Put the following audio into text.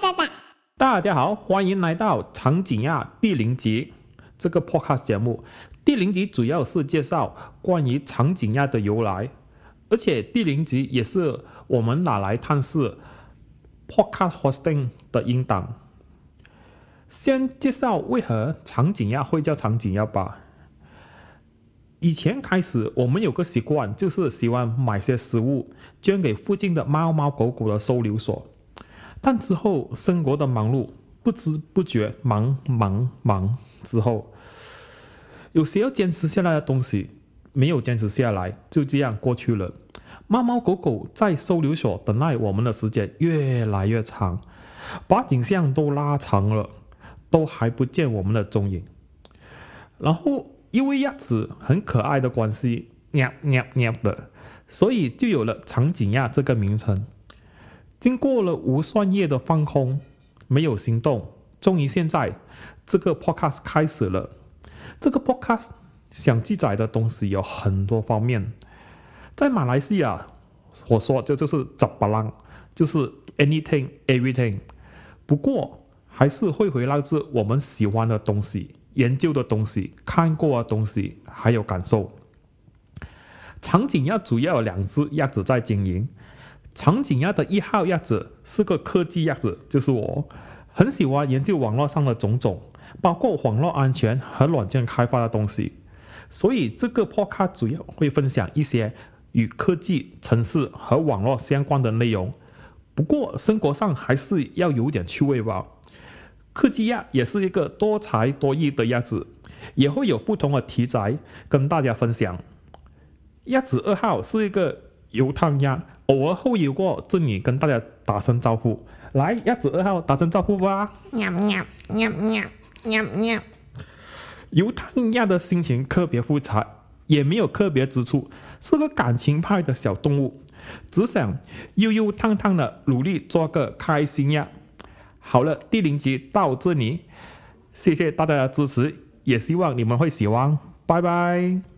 哒哒。大家好，欢迎来到长颈亚第零集这个 podcast 节目。第零集主要是介绍关于长颈亚的由来，而且第零集也是我们拿来探视 podcast hosting 的音档。先介绍为何长颈亚会叫长颈亚吧。以前开始，我们有个习惯，就是喜欢买些食物捐给附近的猫猫狗狗的收留所。但之后生活的忙碌，不知不觉忙忙忙之后，有些要坚持下来的东西没有坚持下来，就这样过去了。猫猫狗狗在收留所等待我们的时间越来越长，把景象都拉长了，都还不见我们的踪影。然后因为鸭子很可爱的关系，喵喵喵的，所以就有了长颈鸭这个名称。经过了无算夜的放空，没有行动，终于现在这个 podcast 开始了。这个 podcast 想记载的东西有很多方面，在马来西亚，我说这就是“杂巴浪”，就是 anything everything。不过还是会回来自我们喜欢的东西、研究的东西、看过的东西，还有感受。场景要主要有两只鸭子在经营。长颈鸭的一号鸭子是个科技鸭子，就是我，很喜欢研究网络上的种种，包括网络安全和软件开发的东西。所以这个 podcast 主要会分享一些与科技、城市和网络相关的内容。不过生活上还是要有点趣味吧。科技鸭也是一个多才多艺的鸭子，也会有不同的题材跟大家分享。鸭子二号是一个油汤鸭。偶尔会有过这里跟大家打声招呼，来鸭子二号打声招呼吧。喵喵喵喵喵喵。犹太鸭的心情特别复杂，也没有特别之处，是个感情派的小动物，只想悠悠荡荡的努力做个开心鸭。好了，第零集到这里，谢谢大家的支持，也希望你们会喜欢，拜拜。